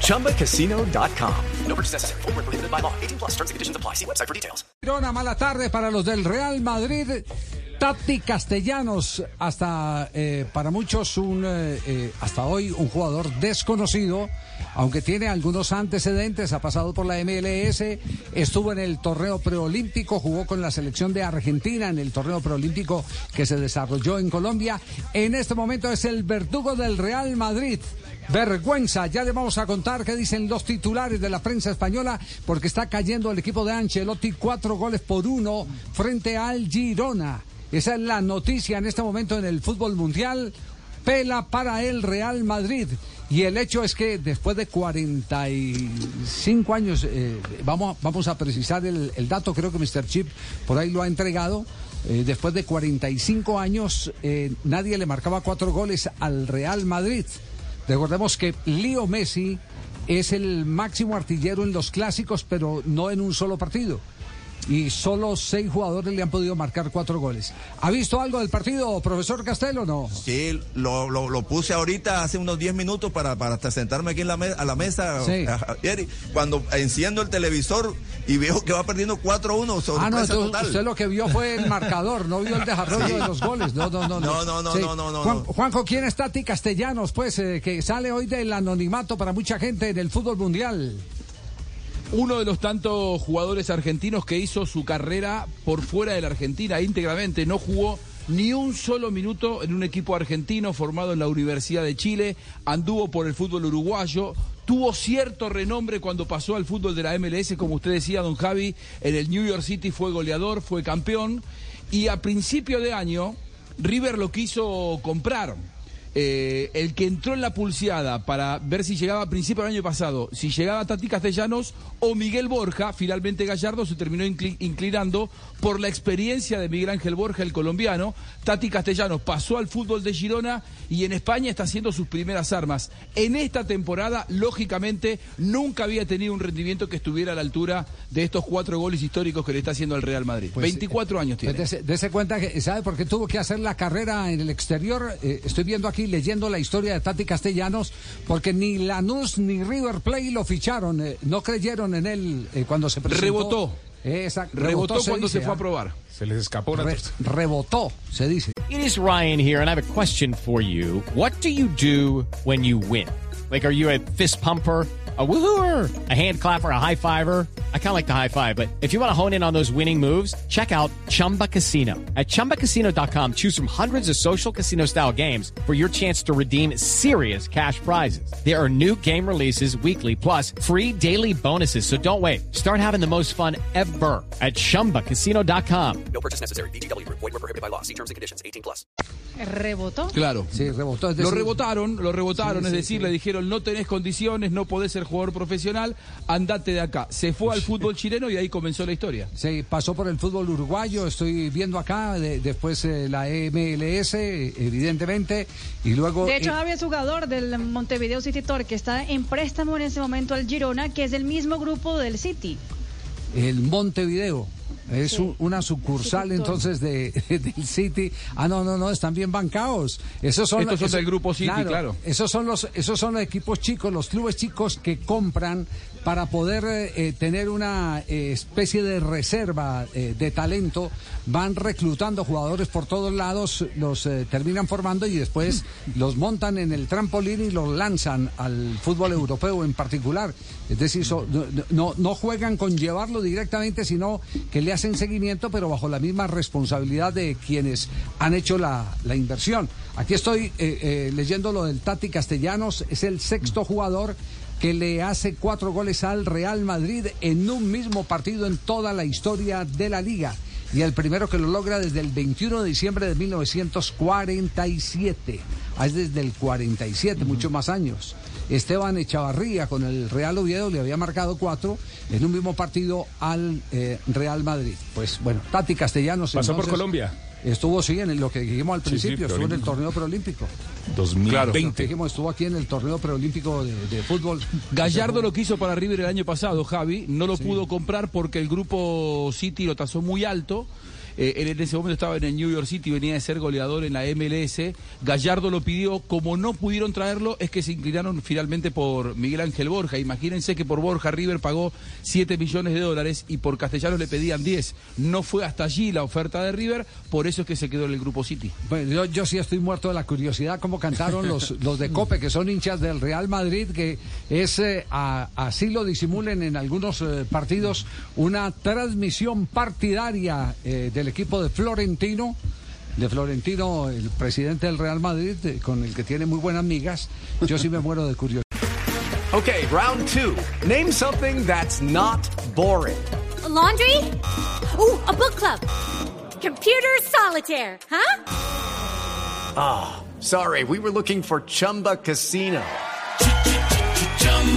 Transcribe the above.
ChumbaCasino.com. No purchase necessary. Full prohibited by law. 18 plus terms and conditions apply. See website for details. Una mala tarde para los del Real Madrid. Tati Castellanos, hasta eh, para muchos un eh, eh, hasta hoy un jugador desconocido, aunque tiene algunos antecedentes, ha pasado por la MLS, estuvo en el torneo preolímpico, jugó con la selección de Argentina en el torneo preolímpico que se desarrolló en Colombia. En este momento es el verdugo del Real Madrid. Vergüenza, ya le vamos a contar qué dicen los titulares de la prensa española, porque está cayendo el equipo de Ancelotti cuatro goles por uno frente al Girona. Esa es la noticia en este momento en el fútbol mundial. Pela para el Real Madrid. Y el hecho es que después de 45 años, eh, vamos, vamos a precisar el, dato, creo que Mr. Chip por ahí lo ha entregado. Eh, después de 45 años, eh, nadie le marcaba cuatro goles al Real Madrid. Recordemos que Leo Messi es el máximo artillero en los clásicos, pero no en un solo partido y solo seis jugadores le han podido marcar cuatro goles. ¿Ha visto algo del partido, profesor Castelo, o no? Sí, lo, lo, lo, puse ahorita hace unos 10 minutos para, para hasta sentarme aquí en la a la mesa. Sí. Cuando enciendo el televisor y veo que va perdiendo 4-1, Ah, no, entonces usted lo que vio fue el marcador, no vio el desarrollo sí. de los goles. No, no, no. No, no, no, sí. no, no, no, Juan, Juanjo, ¿quién está Tati Castellanos, pues, eh, que sale hoy del anonimato para mucha gente en el fútbol mundial? Uno de los tantos jugadores argentinos que hizo su carrera por fuera de la Argentina íntegramente, no jugó ni un solo minuto en un equipo argentino formado en la Universidad de Chile, anduvo por el fútbol uruguayo, tuvo cierto renombre cuando pasó al fútbol de la MLS, como usted decía, don Javi, en el New York City fue goleador, fue campeón, y a principio de año River lo quiso comprar. Eh, el que entró en la pulseada para ver si llegaba a principio del año pasado, si llegaba Tati Castellanos o Miguel Borja, finalmente Gallardo se terminó incl inclinando por la experiencia de Miguel Ángel Borja, el colombiano. Tati Castellanos pasó al fútbol de Girona y en España está haciendo sus primeras armas. En esta temporada, lógicamente, nunca había tenido un rendimiento que estuviera a la altura de estos cuatro goles históricos que le está haciendo al Real Madrid. Pues, 24 años tiene. Pues dese, dese cuenta que, ¿sabe por qué tuvo que hacer la carrera en el exterior? Eh, estoy viendo aquí leyendo la historia de Tati Castellanos, porque ni Lanús ni River Plate lo ficharon, eh, no creyeron en él eh, cuando se presentó. Rebotó. Exacto. Rebotó, se cuando dice, se fue ¿ah? a probar. Se les escapó una Re- rebotó, se dice. It is Ryan here, and I have a question for you. What do you do when you win? Like, are you a fist pumper? A woohooer, a hand clapper, a high fiver. I kind of like the high five, but if you want to hone in on those winning moves, check out Chumba Casino. At chumbacasino.com, choose from hundreds of social casino style games for your chance to redeem serious cash prizes. There are new game releases weekly, plus free daily bonuses. So don't wait. Start having the most fun ever at chumbacasino.com. No purchase necessary. VGW Group. Void were prohibited by law. See terms and conditions. 18 plus. Rebotó. Claro. Sí, rebotó. Es Lo rebotaron, lo rebotaron, Sí, es sí, decir, sí. le dijeron no tenés condiciones, no podés ser jugador profesional, andate de acá. Se fue al fútbol chileno y ahí comenzó la historia. Sí, pasó por el fútbol uruguayo, estoy viendo acá, de- después eh, la MLS, evidentemente, y luego... De hecho, eh, Javi es jugador del Montevideo City Torque, que está en préstamo en ese momento al Girona, que es el mismo grupo del City. el Montevideo. Es Sí. un- una sucursal entonces de, del City. Ah, no, no, no, están bien bancados. Esos son, Estos son esos- del grupo City, claro. Esos son los, esos son los equipos chicos, los clubes chicos que compran para poder eh, tener una eh, especie de reserva eh, de talento. Van reclutando jugadores por todos lados, los eh, terminan formando y después los montan en el trampolín y los lanzan al fútbol europeo en particular. Es decir, so- no, no, no juegan con llevarlo directamente, sino que le hacen seguimiento, pero bajo la misma responsabilidad de quienes han hecho la, la inversión. Aquí estoy eh, eh, leyendo lo del Tati Castellanos, es el sexto jugador que le hace cuatro goles al Real Madrid en un mismo partido en toda la historia de la liga. Y el primero que lo logra desde el 21 de diciembre de 1947. Ah, es desde el 47, muchos más años. Esteban Echavarría con el Real Oviedo le había marcado cuatro en un mismo partido al eh, Real Madrid. Pues bueno, Tati Castellanos. Pasó por Colombia. Estuvo, sí, en lo que dijimos al Sí, sí, principio, estuvo en el torneo preolímpico. 2020. Lo que dijimos, estuvo aquí en el torneo preolímpico de, de fútbol. Gallardo lo quiso para River el año pasado, Javi, no lo pudo comprar porque el grupo City lo tasó muy alto. Eh, él en ese momento estaba en el New York City, venía de ser goleador en la MLS. Gallardo lo pidió, como no pudieron traerlo, es que se inclinaron finalmente por Miguel Ángel Borja. Imagínense que por Borja River pagó 7 millones de dólares y por Castellanos le pedían 10. No fue hasta allí la oferta de River, por eso es que se quedó en el grupo City. Bueno, yo, yo sí estoy muerto de la curiosidad cómo cantaron los, los de Cope, que son hinchas del Real Madrid, que es, eh, a- así lo disimulen en algunos eh, partidos, una transmisión partidaria eh, del equipo de Florentino, de Florentino, el presidente del Real Madrid, eh, con el que tiene muy buenas migas. Yo sí me muero de curiosidad. Okay, round two. Name something that's not boring. A laundry? Ooh, a book club. Computer solitaire, huh? Sorry, we were looking for Chumba Casino.